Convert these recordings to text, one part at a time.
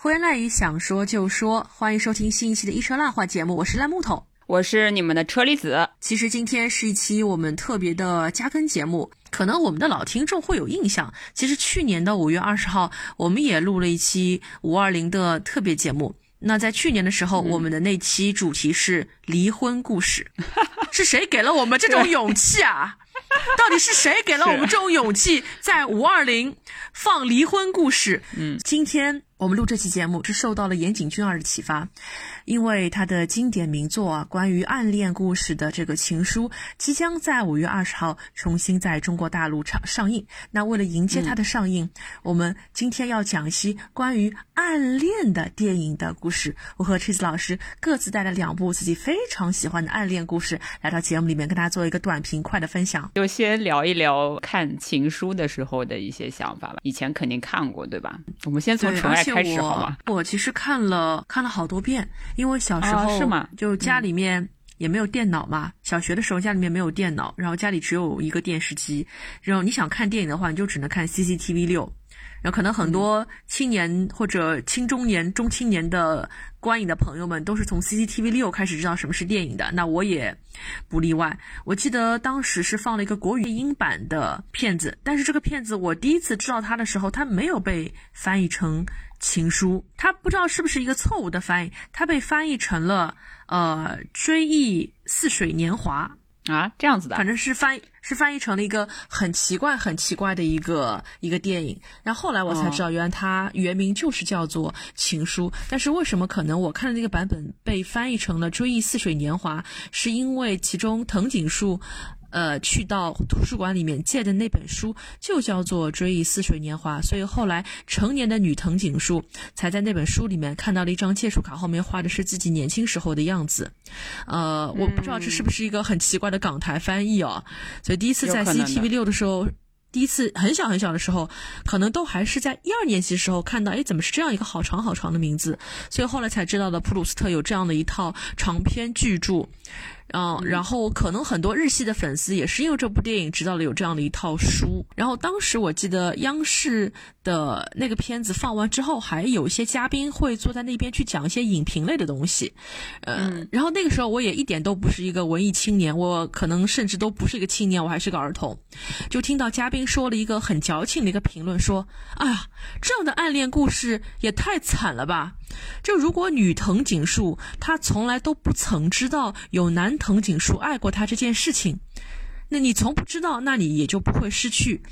欢迎一想说就说，欢迎收听新一期的一车烂话节目，我是烂木头，我是你们的车厘子。其实今天是一期我们特别的加更节目，可能我们的老听众会有印象，其实去年的五月二十号，我们也录了一期五二零的特别节目。那在去年的时候，我们的那期主题是离婚故事，是谁给了我们这种勇气啊？到底是谁给了我们这种勇气，在五二零放离婚故事？嗯，今天。我们录这期节目是受到了岩井俊二的启发，因为他的经典名作啊，关于暗恋故事的这个《情书》即将在五月二十号重新在中国大陆上上映。那为了迎接它的上映，我们今天要讲一些关于暗恋的电影的故事。我和 Cheese 老师各自带了两部自己非常喜欢的暗恋故事来到节目里面，跟大家做一个短平快的分享。就先聊一聊看《情书》的时候的一些想法吧。以前肯定看过，对吧？我们先从纯爱。开始好我其实看了看了好多遍，因为小时候是吗？就家里面也没有电脑嘛。小学的时候家里面没有电脑，然后家里只有一个电视机。然后你想看电影的话，你就只能看 CCTV 六。然后可能很多青年或者青中年、中青年的观影的朋友们都是从 CCTV 六开始知道什么是电影的，那我也不例外。我记得当时是放了一个国语英版的片子，但是这个片子我第一次知道它的时候，它没有被翻译成情书，它不知道是不是一个错误的翻译，它被翻译成了呃追忆似水年华。啊，这样子的，反正是翻是翻译成了一个很奇怪、很奇怪的一个一个电影。然后后来我才知道，原来它原名就是叫做《情书》。但是为什么可能我看的那个版本被翻译成了《追忆似水年华》，是因为其中藤井树。呃，去到图书馆里面借的那本书就叫做《追忆似水年华》，所以后来成年的女藤井树才在那本书里面看到了一张借书卡，后面画的是自己年轻时候的样子。呃，我不知道这是不是一个很奇怪的港台翻译哦。所以第一次在 CCTV 六的时候，第一次很小很小的时候，可能都还是在一二年级的时候看到，哎，怎么是这样一个好长好长的名字？所以后来才知道了普鲁斯特有这样的一套长篇巨著。嗯，然后可能很多日系的粉丝也是因为这部电影知道了有这样的一套书。然后当时我记得央视的那个片子放完之后，还有一些嘉宾会坐在那边去讲一些影评类的东西。嗯，然后那个时候我也一点都不是一个文艺青年，我可能甚至都不是一个青年，我还是个儿童。就听到嘉宾说了一个很矫情的一个评论，说：“哎呀，这样的暗恋故事也太惨了吧！就如果女藤井树她从来都不曾知道有男。”藤井树爱过她这件事情，那你从不知道，那你也就不会失去。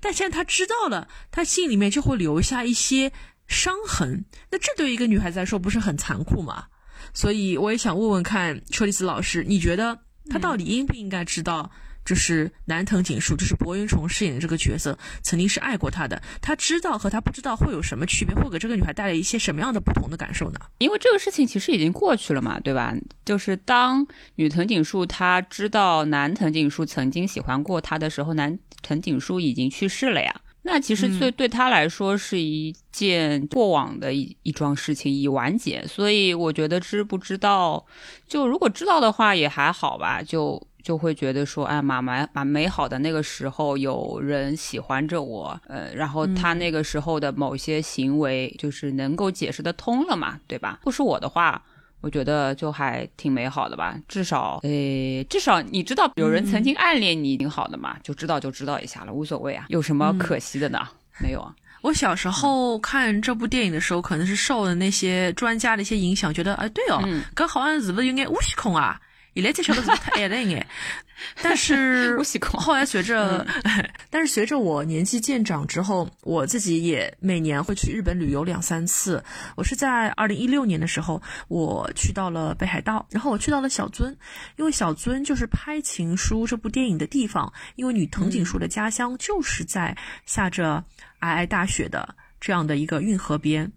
但现在她知道了，她心里面就会留下一些伤痕。那这对一个女孩子来说，不是很残酷吗？所以我也想问问看，车厘子老师，你觉得她到底应不应该知道？就是南藤井树，就是柏云崇饰演的这个角色，曾经是爱过他的。他知道和他不知道会有什么区别，会给这个女孩带来一些什么样的不同的感受呢？因为这个事情其实已经过去了嘛，对吧？就是当女藤井树她知道男藤井树曾经喜欢过她的时候，男藤井树已经去世了呀。那其实对对他来说是一件过往的一一桩事情已完结，所以我觉得知不知道，就如果知道的话也还好吧，就。就会觉得说，哎，蛮蛮蛮美好的那个时候，有人喜欢着我，呃，然后他那个时候的某些行为，就是能够解释得通了嘛，对吧？不是我的话，我觉得就还挺美好的吧，至少，诶，至少你知道有人曾经暗恋你，挺好的嘛，就知道就知道一下了，无所谓啊，有什么可惜的呢？没有啊。我小时候看这部电影的时候，可能是受了那些专家的一些影响，觉得，哎，对哦，跟好像是不是有点无虚空啊？伊来才晓得是太矮了一眼，但是后来随着，但是随着我年纪渐长之后，我自己也每年会去日本旅游两三次。我是在二零一六年的时候，我去到了北海道，然后我去到了小樽，因为小樽就是拍《情书》这部电影的地方，因为女藤井树的家乡就是在下着皑皑大雪的这样的一个运河边，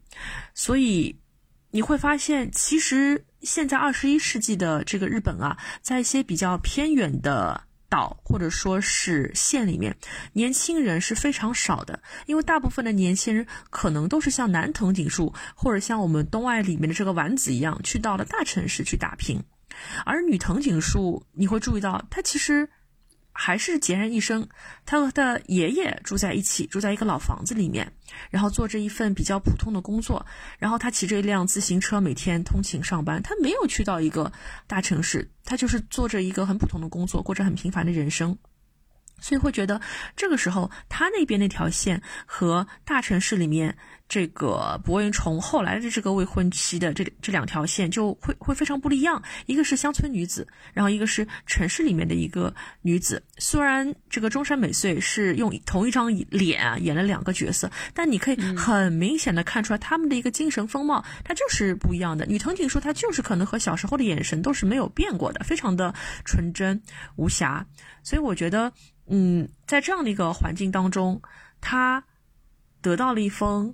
所以你会发现其实。现在二十一世纪的这个日本啊，在一些比较偏远的岛或者说是县里面，年轻人是非常少的，因为大部分的年轻人可能都是像男藤井树或者像我们东爱里面的这个丸子一样，去到了大城市去打拼，而女藤井树，你会注意到她其实。还是孑然一身。他和他爷爷住在一起，住在一个老房子里面，然后做着一份比较普通的工作。然后他骑着一辆自行车每天通勤上班，他没有去到一个大城市，他就是做着一个很普通的工作，过着很平凡的人生。所以会觉得这个时候他那边那条线和大城市里面这个博云虫后来的这个未婚妻的这这两条线就会会非常不一样。一个是乡村女子，然后一个是城市里面的一个女子。虽然这个中山美穗是用同一张脸啊演了两个角色，但你可以很明显的看出来他们的一个精神风貌，它就是不一样的。女藤井树她就是可能和小时候的眼神都是没有变过的，非常的纯真无瑕。所以我觉得。嗯，在这样的一个环境当中，她得到了一封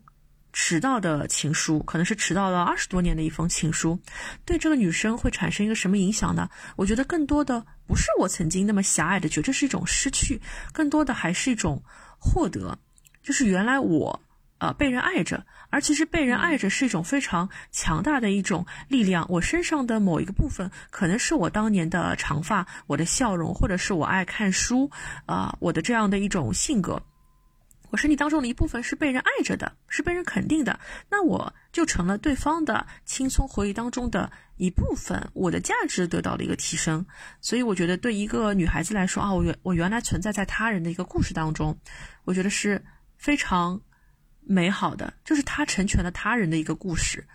迟到的情书，可能是迟到了二十多年的一封情书，对这个女生会产生一个什么影响呢？我觉得更多的不是我曾经那么狭隘的觉得这是一种失去，更多的还是一种获得，就是原来我。呃，被人爱着，而其实被人爱着是一种非常强大的一种力量。我身上的某一个部分，可能是我当年的长发，我的笑容，或者是我爱看书，啊，我的这样的一种性格，我身体当中的一部分是被人爱着的，是被人肯定的，那我就成了对方的轻松回忆当中的一部分，我的价值得到了一个提升。所以我觉得，对一个女孩子来说啊，我原我原来存在在他人的一个故事当中，我觉得是非常。美好的就是他成全了他人的一个故事，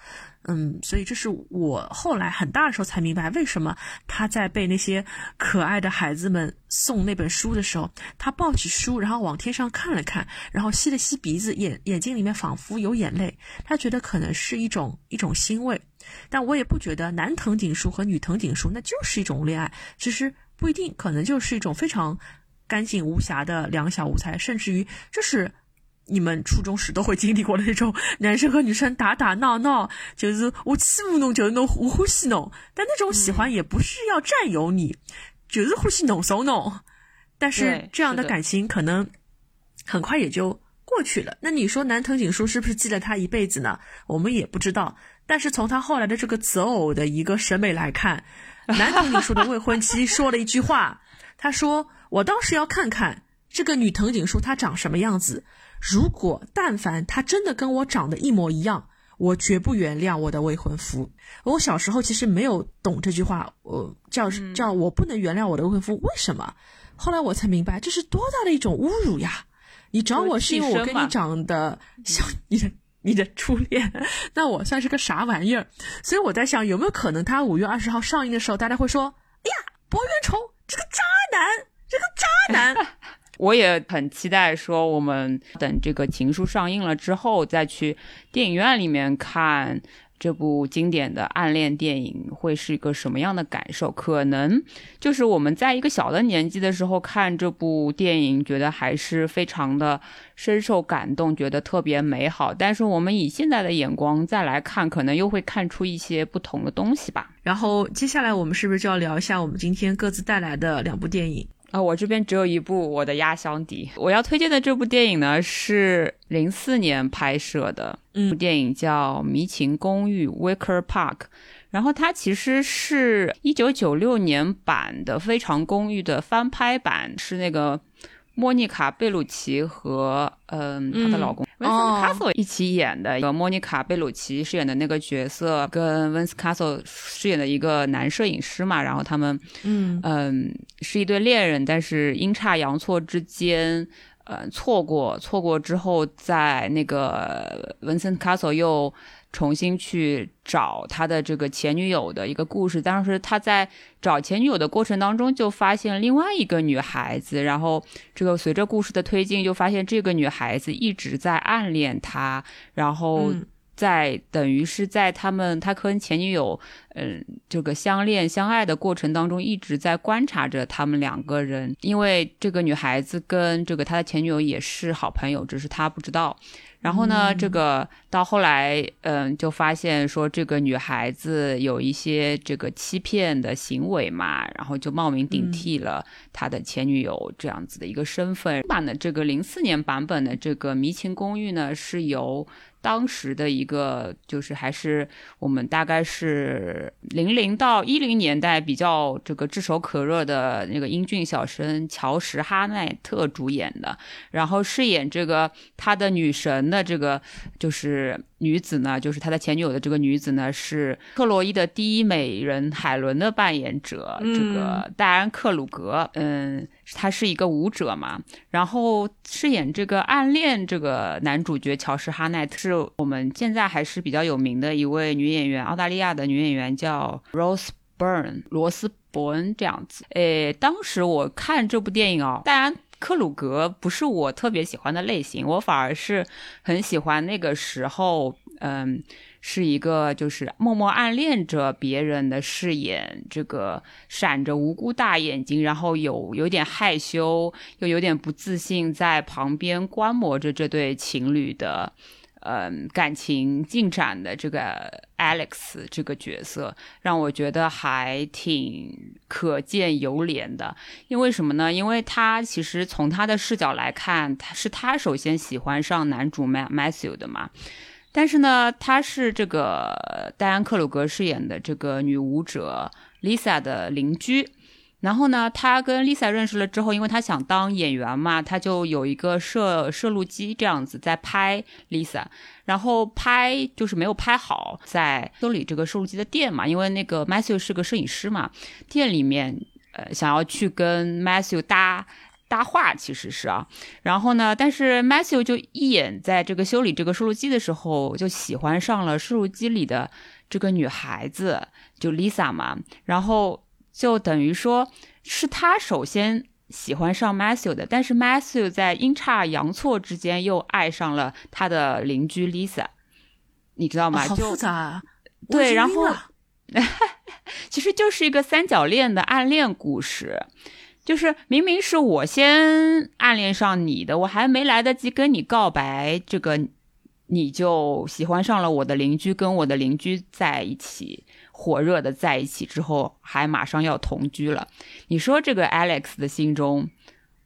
嗯，所以这是我后来很大的时候才明白，为什么他在被那些可爱的孩子们送那本书的时候，他抱起书，然后往天上看了看，然后吸了吸鼻子，眼眼睛里面仿佛有眼泪，他觉得可能是一种一种欣慰，但我也不觉得男藤井树和女藤井树那就是一种恋爱，其实不一定，可能就是一种非常干净无瑕的两小无猜，甚至于这是。你们初中时都会经历过的那种 男生和女生打打闹闹，就是我欺负侬，就是侬我欢喜侬。但那种喜欢也不是要占有你，就是欢喜侬怂侬。但是这样的感情可能很快也就过去了。那你说男藤井树是不是记了他一辈子呢？我们也不知道。但是从他后来的这个择偶的一个审美来看，男藤井树的未婚妻说了一句话，他说：“我倒是要看看这个女藤井树她长什么样子。”如果但凡他真的跟我长得一模一样，我绝不原谅我的未婚夫。我小时候其实没有懂这句话，我叫叫我不能原谅我的未婚夫，为什么？后来我才明白，这是多大的一种侮辱呀！你找我是因为我跟你长得像你的你的初恋，那我算是个啥玩意儿？所以我在想，有没有可能他五月二十号上映的时候，大家会说：“哎呀，博元崇这个渣男，这个渣男。”我也很期待，说我们等这个《情书》上映了之后，再去电影院里面看这部经典的暗恋电影，会是一个什么样的感受？可能就是我们在一个小的年纪的时候看这部电影，觉得还是非常的深受感动，觉得特别美好。但是我们以现在的眼光再来看，可能又会看出一些不同的东西吧。然后接下来我们是不是就要聊一下我们今天各自带来的两部电影？啊，我这边只有一部《我的压箱底》。我要推荐的这部电影呢，是零四年拍摄的，部电影叫《迷情公寓》（Wicker Park）。然后它其实是一九九六年版的《非常公寓》的翻拍版，是那个。莫妮卡·贝鲁奇和嗯她的老公温斯卡索一起演的，个莫妮卡·贝鲁奇饰演的那个角色，跟温斯卡索饰演的一个男摄影师嘛，然后他们嗯。嗯是一对恋人，但是阴差阳错之间，呃错过错过之后，在那个文森卡索又。重新去找他的这个前女友的一个故事。当时他在找前女友的过程当中，就发现另外一个女孩子。然后这个随着故事的推进，就发现这个女孩子一直在暗恋他。然后在等于是在他们他跟前女友嗯这个相恋相爱的过程当中，一直在观察着他们两个人。因为这个女孩子跟这个他的前女友也是好朋友，只是他不知道。然后呢，这个到后来，嗯，就发现说这个女孩子有一些这个欺骗的行为嘛，然后就冒名顶替了他的前女友这样子的一个身份。版的这个零四年版本的这个《迷情公寓》呢，是由当时的一个就是还是我们大概是零零到一零年代比较这个炙手可热的那个英俊小生乔什哈奈特主演的，然后饰演这个他的女神的这个就是女子呢，就是他的前女友的这个女子呢是克洛伊的第一美人海伦的扮演者，这个戴安克鲁格，嗯，他是一个舞者嘛，然后饰演这个暗恋这个男主角乔什哈奈特。是我们现在还是比较有名的一位女演员，澳大利亚的女演员叫 Rose Byrne 罗斯伯恩这样子。诶，当时我看这部电影哦，当然克鲁格不是我特别喜欢的类型，我反而是很喜欢那个时候，嗯，是一个就是默默暗恋着别人的饰演，这个闪着无辜大眼睛，然后有有点害羞又有点不自信，在旁边观摩着这对情侣的。嗯，感情进展的这个 Alex 这个角色，让我觉得还挺可见犹怜的。因为什么呢？因为他其实从他的视角来看，他是他首先喜欢上男主 Matthew 的嘛。但是呢，她是这个戴安克鲁格饰演的这个女舞者 Lisa 的邻居。然后呢，她跟 Lisa 认识了之后，因为她想当演员嘛，她就有一个摄摄录机这样子在拍 Lisa，然后拍就是没有拍好，在修理这个摄录机的店嘛，因为那个 Matthew 是个摄影师嘛，店里面呃想要去跟 Matthew 搭搭话，其实是啊，然后呢，但是 Matthew 就一眼在这个修理这个收录机的时候就喜欢上了收录机里的这个女孩子，就 Lisa 嘛，然后。就等于说是他首先喜欢上 Matthew 的，但是 Matthew 在阴差阳错之间又爱上了他的邻居 Lisa，你知道吗？好复杂啊！对，然后 其实就是一个三角恋的暗恋故事，就是明明是我先暗恋上你的，我还没来得及跟你告白，这个你就喜欢上了我的邻居，跟我的邻居在一起。火热的在一起之后，还马上要同居了。你说这个 Alex 的心中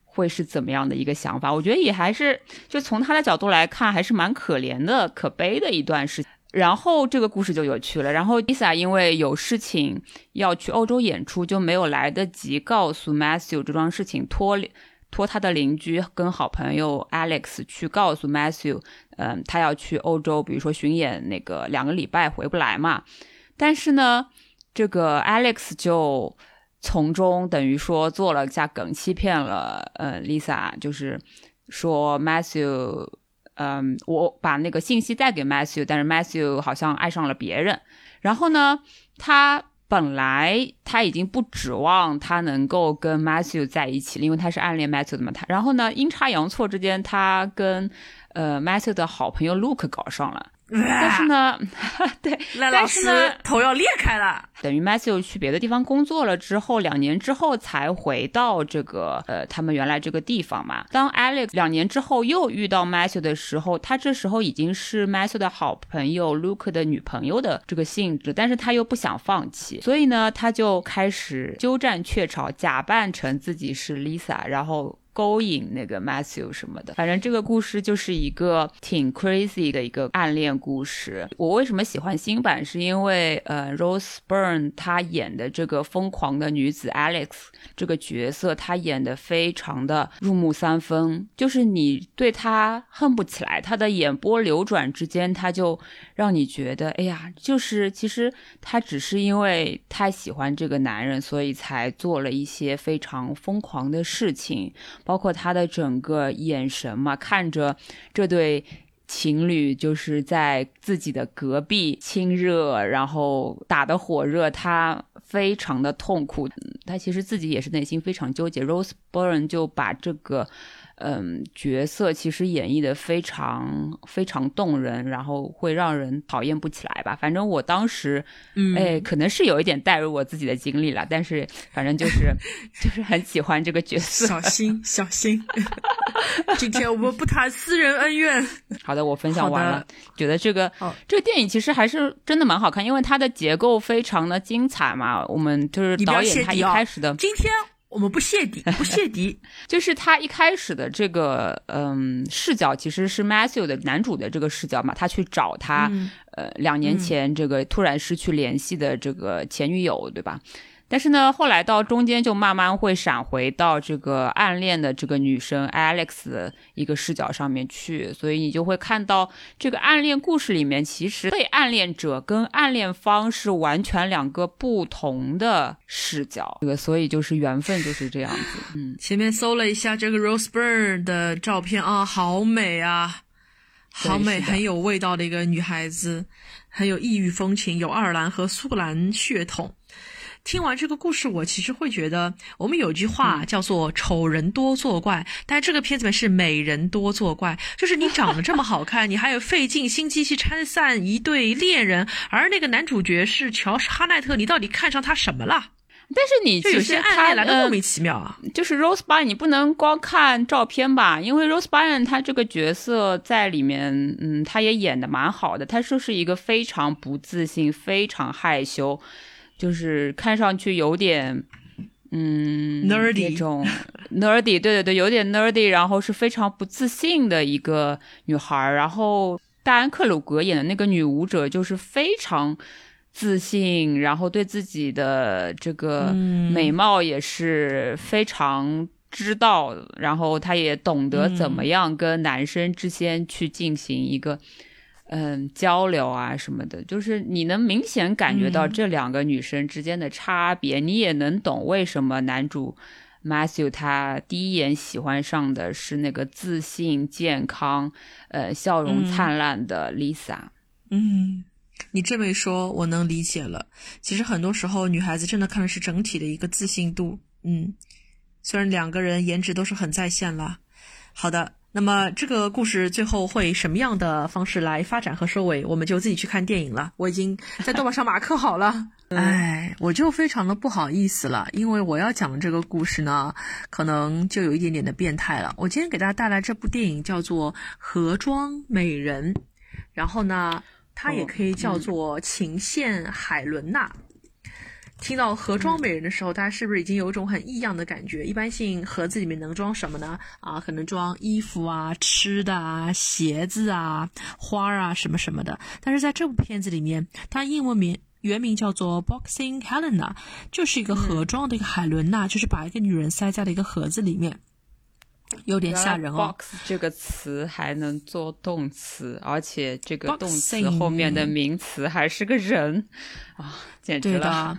会是怎么样的一个想法？我觉得也还是，就从他的角度来看，还是蛮可怜的、可悲的一段事。然后这个故事就有趣了。然后 Lisa 因为有事情要去欧洲演出，就没有来得及告诉 Matthew 这桩事情，托托他的邻居跟好朋友 Alex 去告诉 Matthew，嗯，他要去欧洲，比如说巡演那个两个礼拜回不来嘛。但是呢，这个 Alex 就从中等于说做了下梗，欺骗了呃 Lisa，就是说 Matthew，嗯，我把那个信息带给 Matthew，但是 Matthew 好像爱上了别人。然后呢，他本来他已经不指望他能够跟 Matthew 在一起，因为他是暗恋 Matthew 的嘛。他然后呢，阴差阳错之间，他跟呃 Matthew 的好朋友 Luke 搞上了。但是呢，对，但是呢，头要裂开了。等于 Matthew 去别的地方工作了之后，两年之后才回到这个呃他们原来这个地方嘛。当 Alex 两年之后又遇到 Matthew 的时候，他这时候已经是 Matthew 的好朋友 Luke 的女朋友的这个性质，但是他又不想放弃，所以呢，他就开始鸠占鹊巢，假扮成自己是 Lisa，然后。勾引那个 Matthew 什么的，反正这个故事就是一个挺 crazy 的一个暗恋故事。我为什么喜欢新版？是因为呃，Rose Byrne 她演的这个疯狂的女子 Alex 这个角色，她演的非常的入木三分，就是你对她恨不起来。她的眼波流转之间，她就让你觉得，哎呀，就是其实她只是因为太喜欢这个男人，所以才做了一些非常疯狂的事情。包括他的整个眼神嘛，看着这对情侣就是在自己的隔壁亲热，然后打得火热，他非常的痛苦，他其实自己也是内心非常纠结。Rose Byrne 就把这个。嗯，角色其实演绎的非常非常动人，然后会让人讨厌不起来吧。反正我当时，哎，可能是有一点带入我自己的经历了，但是反正就是 就是很喜欢这个角色。小心小心，今天我们不谈私人恩怨。好的，我分享完了。觉得这个这个电影其实还是真的蛮好看，因为它的结构非常的精彩嘛。我们就是导演他一开始的今天。我们不泄底，不泄底。就是他一开始的这个嗯视角其实是 Matthew 的男主的这个视角嘛，他去找他呃两年前这个突然失去联系的这个前女友，对吧？但是呢，后来到中间就慢慢会闪回到这个暗恋的这个女生 Alex 的一个视角上面去，所以你就会看到这个暗恋故事里面，其实被暗恋者跟暗恋方是完全两个不同的视角。这个所以就是缘分就是这样子。嗯，前面搜了一下这个 Rose Byrne 的照片啊，好美啊，好美，很有味道的一个女孩子，很有异域风情，有爱尔兰和苏格兰血统。听完这个故事，我其实会觉得，我们有句话叫做“丑人多作怪”，但是这个片子里面是“美人多作怪”，就是你长得这么好看，你还有费尽心机去拆散一对恋人，而那个男主角是乔什哈奈特，你到底看上他什么了？但是你有些暗恋来的莫名其妙啊。就是 Rose Byrne，你不能光看照片吧？因为 Rose Byrne 他这个角色在里面，嗯，他也演的蛮好的，他就是一个非常不自信、非常害羞。就是看上去有点，嗯，nerdy 那种 nerdy，对对对，有点 nerdy，然后是非常不自信的一个女孩。然后戴安·克鲁格演的那个女舞者就是非常自信，然后对自己的这个美貌也是非常知道，然后她也懂得怎么样跟男生之间去进行一个。嗯，交流啊什么的，就是你能明显感觉到这两个女生之间的差别，你也能懂为什么男主 Matthew 他第一眼喜欢上的是那个自信、健康、呃笑容灿烂的 Lisa。嗯，你这么一说，我能理解了。其实很多时候，女孩子真的看的是整体的一个自信度。嗯，虽然两个人颜值都是很在线了。好的。那么这个故事最后会什么样的方式来发展和收尾，我们就自己去看电影了。我已经在豆瓣上马克好了。哎，我就非常的不好意思了，因为我要讲的这个故事呢，可能就有一点点的变态了。我今天给大家带来这部电影叫做《盒装美人》，然后呢，它也可以叫做《情陷海伦娜》。听到盒装美人的时候，大家是不是已经有一种很异样的感觉？一般性盒子里面能装什么呢？啊，可能装衣服啊、吃的啊、鞋子啊、花啊什么什么的。但是在这部片子里面，它英文名原名叫做 Boxing Helena，就是一个盒装的一个海伦娜，就是把一个女人塞在了一个盒子里面，有点吓人哦。Box 这个词还能做动词，而且这个动词后面的名词还是个人啊，简直了。对的，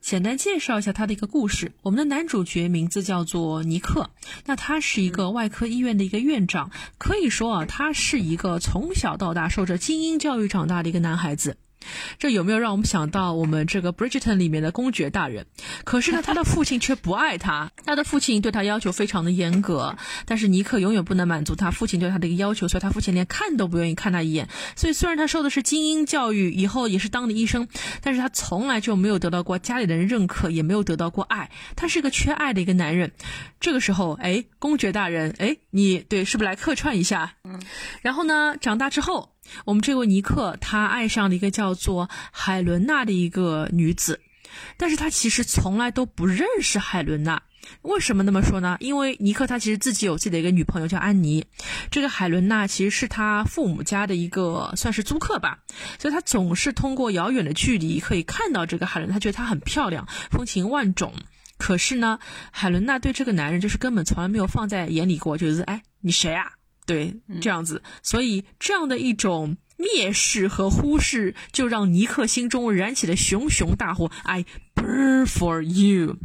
简单介绍一下他的一个故事。我们的男主角名字叫做尼克，那他是一个外科医院的一个院长，可以说啊，他是一个从小到大受着精英教育长大的一个男孩子。这有没有让我们想到我们这个《Bridgerton》里面的公爵大人？可是呢，他的父亲却不爱他。他的父亲对他要求非常的严格，但是尼克永远不能满足他父亲对他的一个要求，所以他父亲连看都不愿意看他一眼。所以虽然他受的是精英教育，以后也是当的医生，但是他从来就没有得到过家里的人认可，也没有得到过爱。他是个缺爱的一个男人。这个时候，哎，公爵大人，哎，你对是不是来客串一下？嗯。然后呢，长大之后。我们这位尼克，他爱上了一个叫做海伦娜的一个女子，但是他其实从来都不认识海伦娜。为什么那么说呢？因为尼克他其实自己有自己的一个女朋友叫安妮，这个海伦娜其实是他父母家的一个算是租客吧，所以他总是通过遥远的距离可以看到这个海伦，他觉得她很漂亮，风情万种。可是呢，海伦娜对这个男人就是根本从来没有放在眼里过，就是哎，你谁啊？对，这样子，所以这样的一种蔑视和忽视，就让尼克心中燃起了熊熊大火。I burn for you。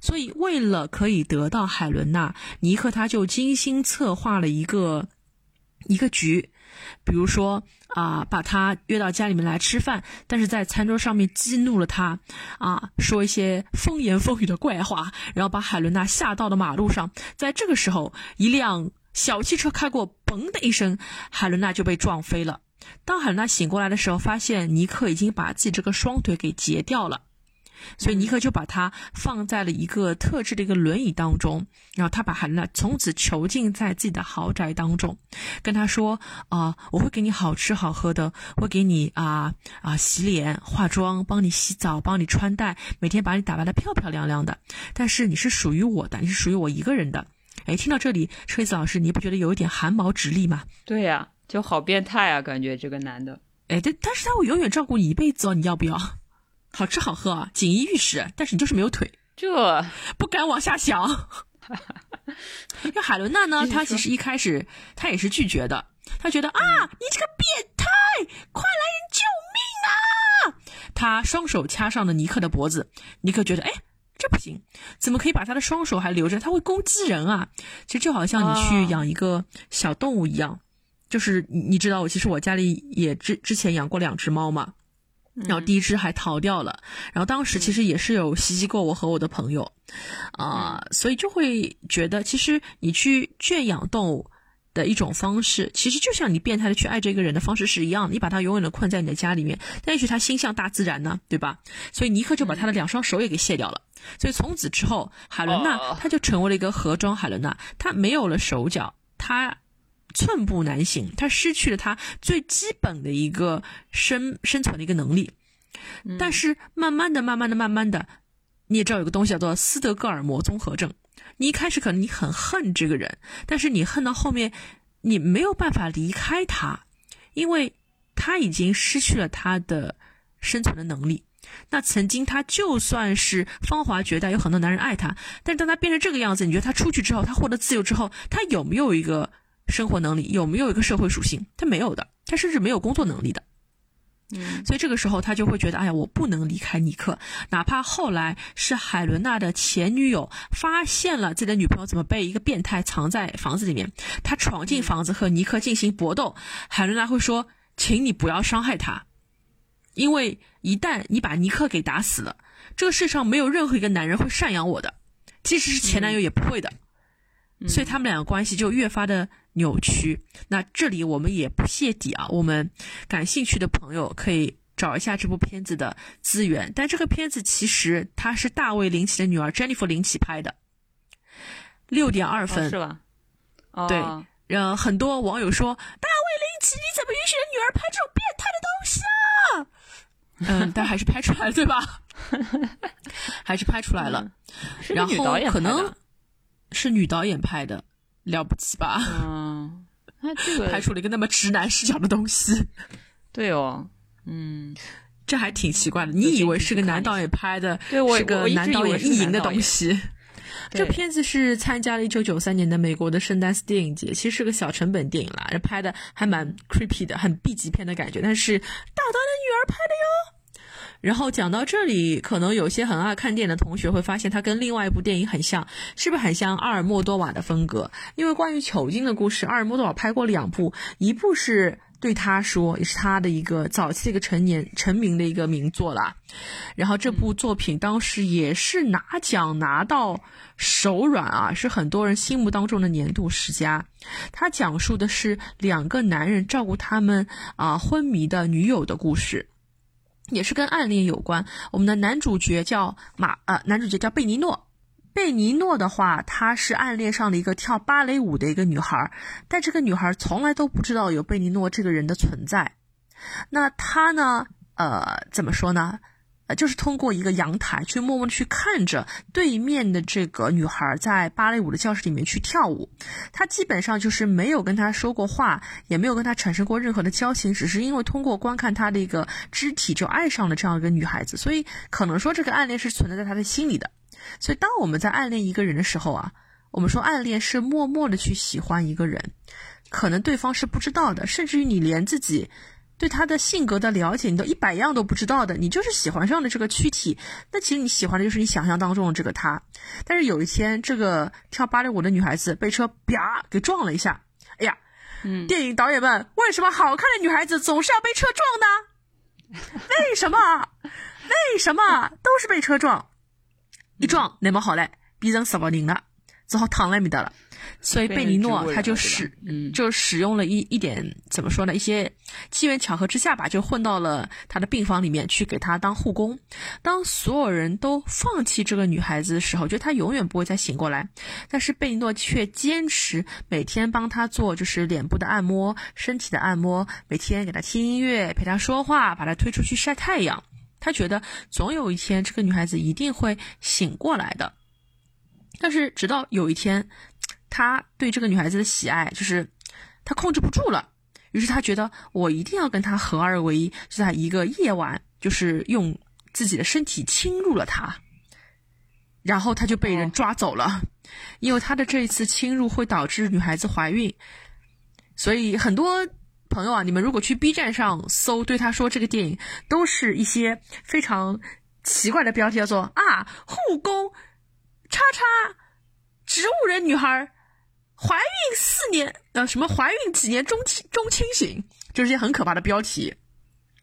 所以，为了可以得到海伦娜，尼克他就精心策划了一个一个局，比如说啊，把他约到家里面来吃饭，但是在餐桌上面激怒了他，啊，说一些风言风语的怪话，然后把海伦娜吓到了马路上。在这个时候，一辆。小汽车开过，嘣的一声，海伦娜就被撞飞了。当海伦娜醒过来的时候，发现尼克已经把自己这个双腿给截掉了。所以尼克就把他放在了一个特制的一个轮椅当中，然后他把海伦娜从此囚禁在自己的豪宅当中，跟他说啊，我会给你好吃好喝的，会给你啊啊洗脸、化妆，帮你洗澡，帮你穿戴，每天把你打扮的漂漂亮亮的。但是你是属于我的，你是属于我一个人的。哎，听到这里，车子老师，你不觉得有一点汗毛直立吗？对呀，就好变态啊，感觉这个男的。哎，但但是他会永远照顾你一辈子哦，你要不要？好吃好喝啊，锦衣玉食，但是你就是没有腿，这 不敢往下想。那海伦娜呢？她其实一开始她也是拒绝的，她觉得啊，你这个变态，快来人救命啊！她双手掐上了尼克的脖子，尼克觉得哎，怎么可以把他的双手还留着？他会攻击人啊！其实就好像你去养一个小动物一样，就是你知道，我其实我家里也之之前养过两只猫嘛。然后第一只还逃掉了，然后当时其实也是有袭击过我和我的朋友，啊，所以就会觉得其实你去圈养动物的一种方式，其实就像你变态的去爱这个人的方式是一样的，你把他永远的困在你的家里面，但也许他心向大自然呢，对吧？所以尼克就把他的两双手也给卸掉了，所以从此之后，海伦娜她就成为了一个盒装海伦娜，她没有了手脚，她。寸步难行，她失去了她最基本的一个生生存的一个能力。但是慢慢的、慢慢的、慢慢的，你也知道有个东西叫做斯德哥尔摩综合症。你一开始可能你很恨这个人，但是你恨到后面，你没有办法离开他，因为他已经失去了他的生存的能力。那曾经他就算是芳华绝代，有很多男人爱他，但是当他变成这个样子，你觉得他出去之后，他获得自由之后，他有没有一个？生活能力有没有一个社会属性？他没有的，他甚至没有工作能力的。嗯，所以这个时候他就会觉得，哎呀，我不能离开尼克，哪怕后来是海伦娜的前女友发现了自己的女朋友怎么被一个变态藏在房子里面，他闯进房子和尼克进行搏斗，海伦娜会说，请你不要伤害他，因为一旦你把尼克给打死了，这个世上没有任何一个男人会赡养我的，即使是前男友也不会的。所以他们两个关系就越发的扭曲。那这里我们也不泄底啊，我们感兴趣的朋友可以找一下这部片子的资源。但这个片子其实它是大卫林奇的女儿 Jennifer 林奇拍的，六点二分是吧？对，让很多网友说大卫林奇你怎么允许你女儿拍这种变态？嗯，但还是拍出来了，对吧？还是拍出来了。然后可能。是女导演拍的，了不起吧？嗯，那这个拍出了一个那么直男视角的东西。对哦，嗯，这还挺奇怪的。你以为是个男导演拍的，对我是个男导演意淫的东西。这片子是参加了一九九三年的美国的圣丹斯电影节，其实是个小成本电影啦，拍的还蛮 creepy 的，很 B 级片的感觉。但是大导演的女儿拍的哟。然后讲到这里，可能有些很爱看电影的同学会发现，它跟另外一部电影很像，是不是很像阿尔莫多瓦的风格？因为关于囚禁的故事，阿尔莫多瓦拍过两部，一部是对他说，也是他的一个早期的一个成年成名的一个名作啦。然后这部作品当时也是拿奖拿到手软啊，是很多人心目当中的年度十佳。他讲述的是两个男人照顾他们啊昏迷的女友的故事。也是跟暗恋有关。我们的男主角叫马，呃，男主角叫贝尼诺。贝尼诺的话，他是暗恋上了一个跳芭蕾舞的一个女孩，但这个女孩从来都不知道有贝尼诺这个人的存在。那他呢，呃，怎么说呢？呃，就是通过一个阳台去默默的去看着对面的这个女孩在芭蕾舞的教室里面去跳舞，他基本上就是没有跟她说过话，也没有跟她产生过任何的交情，只是因为通过观看她的一个肢体就爱上了这样一个女孩子，所以可能说这个暗恋是存在在他的心里的。所以当我们在暗恋一个人的时候啊，我们说暗恋是默默的去喜欢一个人，可能对方是不知道的，甚至于你连自己。对他的性格的了解，你都一百样都不知道的，你就是喜欢上了这个躯体。那其实你喜欢的就是你想象当中的这个他。但是有一天，这个跳芭蕾舞的女孩子被车啪给撞了一下。哎呀，嗯，电影导演们，为什么好看的女孩子总是要被车撞呢？为什么？为什么都是被车撞？一撞那么好嘞，变成什么人了？只好躺在那边了。所以贝尼诺他就使，就使用了一一点怎么说呢？一些机缘巧合之下吧，就混到了他的病房里面去给他当护工。当所有人都放弃这个女孩子的时候，觉得她永远不会再醒过来，但是贝尼诺却坚持每天帮她做就是脸部的按摩、身体的按摩，每天给她听音乐、陪她说话，把她推出去晒太阳。他觉得总有一天这个女孩子一定会醒过来的。但是直到有一天。他对这个女孩子的喜爱，就是他控制不住了。于是他觉得我一定要跟她合二为一，就在一个夜晚，就是用自己的身体侵入了她，然后他就被人抓走了。因为他的这一次侵入会导致女孩子怀孕，所以很多朋友啊，你们如果去 B 站上搜，对他说这个电影，都是一些非常奇怪的标题，叫做啊护工叉叉植物人女孩。怀孕四年，呃，什么怀孕几年中清中清醒，就是些很可怕的标题。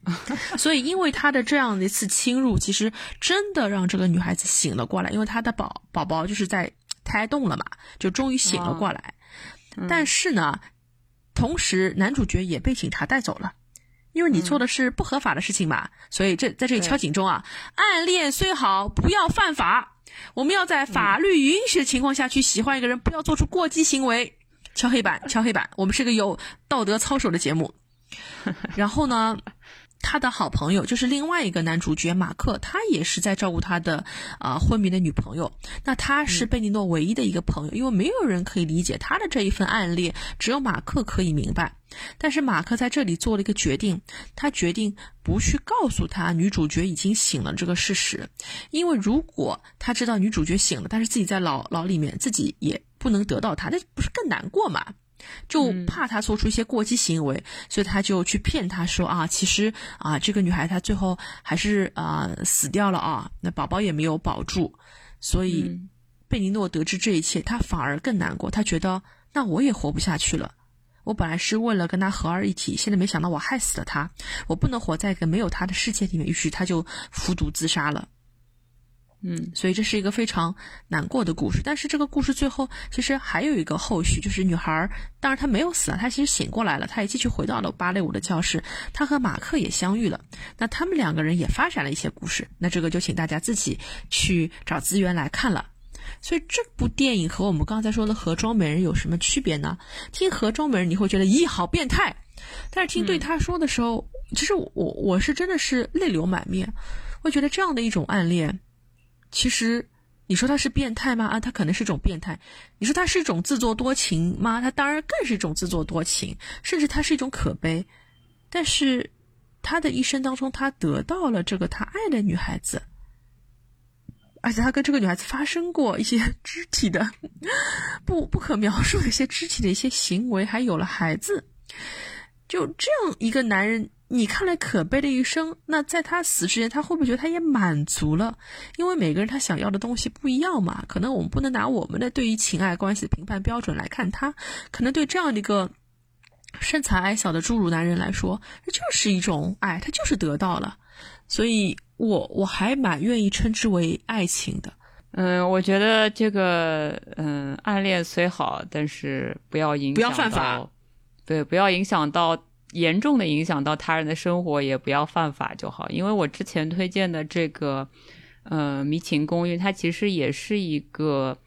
所以，因为他的这样的一次侵入，其实真的让这个女孩子醒了过来，因为她的宝宝宝就是在胎动了嘛，就终于醒了过来。但是呢，同时男主角也被警察带走了，因为你做的是不合法的事情嘛。所以这在这里敲警钟啊，暗恋虽好，不要犯法。我们要在法律允许的情况下去喜欢一个人，不要做出过激行为。敲黑板，敲黑板。我们是个有道德操守的节目。然后呢？他的好朋友就是另外一个男主角马克，他也是在照顾他的啊昏迷的女朋友。那他是贝尼诺唯一的一个朋友，因为没有人可以理解他的这一份暗恋，只有马克可以明白。但是马克在这里做了一个决定，他决定不去告诉他女主角已经醒了这个事实，因为如果他知道女主角醒了，但是自己在牢牢里面，自己也不能得到她，那不是更难过吗？就怕他做出一些过激行为，所以他就去骗他说啊，其实啊，这个女孩她最后还是啊死掉了啊，那宝宝也没有保住，所以贝尼诺得知这一切，他反而更难过，他觉得那我也活不下去了，我本来是为了跟他合二一体，现在没想到我害死了他，我不能活在一个没有他的世界里面，于是他就服毒自杀了。嗯，所以这是一个非常难过的故事。但是这个故事最后其实还有一个后续，就是女孩，当然她没有死啊，她其实醒过来了，她也继续回到了芭蕾舞的教室，她和马克也相遇了。那他们两个人也发展了一些故事。那这个就请大家自己去找资源来看了。所以这部电影和我们刚才说的《盒装美人》有什么区别呢？听《盒装美人》你会觉得咦好变态，但是听对他说的时候，其实我我是真的是泪流满面，我觉得这样的一种暗恋。其实，你说他是变态吗？啊，他可能是一种变态。你说他是一种自作多情吗？他当然更是一种自作多情，甚至他是一种可悲。但是，他的一生当中，他得到了这个他爱的女孩子，而且他跟这个女孩子发生过一些肢体的 不不可描述的一些肢体的一些行为，还有了孩子。就这样一个男人。你看来可悲的一生，那在他死之前，他会不会觉得他也满足了？因为每个人他想要的东西不一样嘛。可能我们不能拿我们的对于情爱关系的评判标准来看他，可能对这样的一个身材矮小的侏儒男人来说，这就是一种爱，他就是得到了。所以，我我还蛮愿意称之为爱情的。嗯，我觉得这个，嗯，暗恋虽好，但是不要影响，不要犯法，对，不要影响到。严重的影响到他人的生活，也不要犯法就好。因为我之前推荐的这个，呃，《迷情公寓》，它其实也是一个，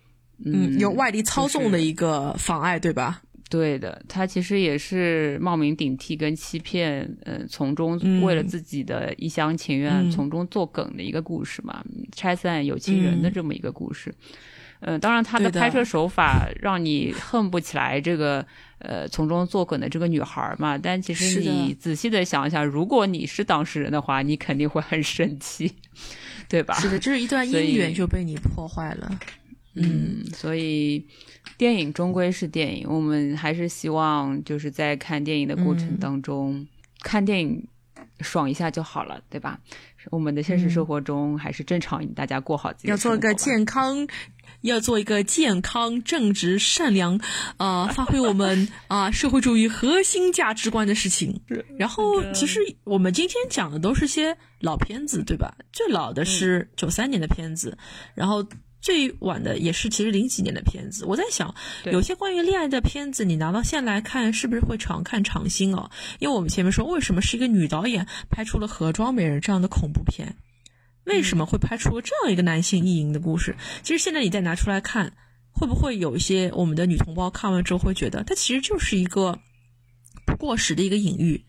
嗯，有外力操纵的一个妨碍，对吧？对的，它其实也是冒名顶替跟欺骗，呃，从中为了自己的一厢情愿，从中作梗的一个故事嘛，拆散有情人的这么一个故事。嗯，当然，他的拍摄手法让你恨不起来这个呃从中作梗的这个女孩嘛。但其实你仔细的想一想，如果你是当事人的话，你肯定会很生气，对吧？是的，就是一段姻缘就被你破坏了。嗯，所以电影终归是电影，我们还是希望就是在看电影的过程当中，看电影爽一下就好了，对吧？我们的现实生活中还是正常，大家过好自己，要做个健康。要做一个健康、正直、善良，啊，发挥我们 啊社会主义核心价值观的事情。然后，其实我们今天讲的都是些老片子，对吧？最老的是九三年的片子，然后最晚的也是其实零几年的片子。我在想，有些关于恋爱的片子，你拿到现在来看，是不是会常看常新哦？因为我们前面说，为什么是一个女导演拍出了《盒装美人》这样的恐怖片？为什么会拍出这样一个男性意淫的故事？其实现在你再拿出来看，会不会有一些我们的女同胞看完之后会觉得，它其实就是一个不过时的一个隐喻？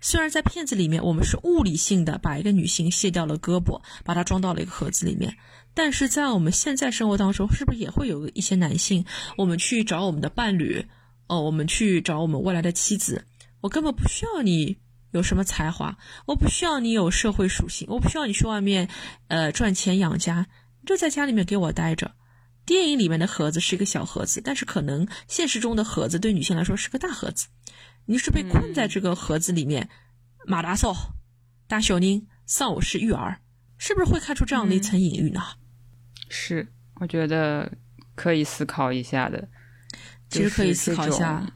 虽然在片子里面，我们是物理性的把一个女性卸掉了胳膊，把它装到了一个盒子里面，但是在我们现在生活当中，是不是也会有一些男性，我们去找我们的伴侣，哦，我们去找我们未来的妻子，我根本不需要你有什么才华，我不需要你有社会属性，我不需要你去外面，呃，赚钱养家，就在家里面给我待着。电影里面的盒子是一个小盒子，但是可能现实中的盒子对女性来说是个大盒子。你是被困在这个盒子里面，马大嫂、大小宁、丧偶式育儿，是不是会看出这样的一层隐喻呢？是，我觉得可以思考一下的。其实可以思考一下，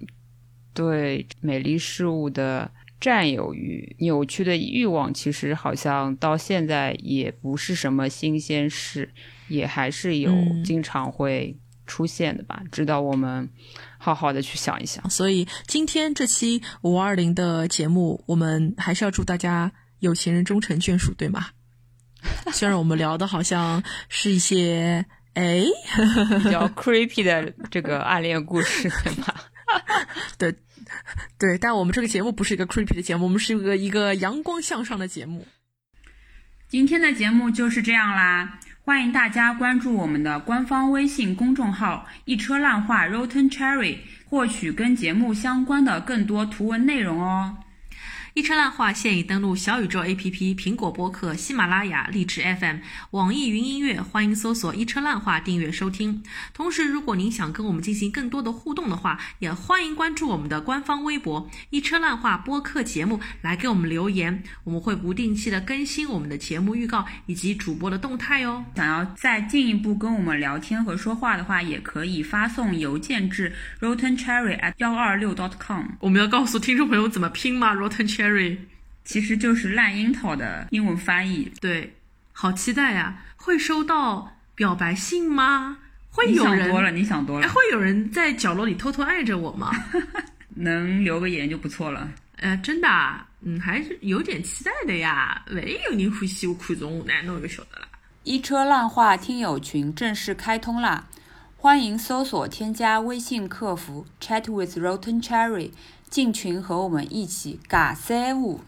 对美丽事物的占有欲、扭曲的欲望，其实好像到现在也不是什么新鲜事，也还是有经常会出现的吧。直到我们。好好的去想一想，所以今天这期五二零的节目，我们还是要祝大家有情人终成眷属，对吗？虽然我们聊的好像是一些哎比较 creepy 的这个暗恋故事，对吧？对 对，但我们这个节目不是一个 creepy 的节目，我们是一个一个阳光向上的节目。今天的节目就是这样啦。欢迎大家关注我们的官方微信公众号“一车烂话 Rotten Cherry”，获取跟节目相关的更多图文内容哦。一车烂话现已登录小宇宙 APP、苹果播客、喜马拉雅、荔枝 FM、网易云音乐，欢迎搜索“一车烂话”订阅收听。同时，如果您想跟我们进行更多的互动的话，也欢迎关注我们的官方微博“一车烂话播客节目”来给我们留言，我们会不定期的更新我们的节目预告以及主播的动态哦。想要再进一步跟我们聊天和说话的话，也可以发送邮件至 rottencherry@ at 幺二六 dot .com。我们要告诉听众朋友怎么拼吗？rotten。Cherry，其实就是烂樱桃的英文翻译。对，好期待呀！会收到表白信吗？会有人？你想多了，你想多了。会有人在角落里偷偷爱着我吗？能留个言就不错了。呃，真的，嗯，还是有点期待的呀。万一有人欢喜我看中我，那侬就晓得了。一车烂话听友群正式开通啦！欢迎搜索添加微信客服 Chat with Rotten Cherry。进群和我们一起尬三五。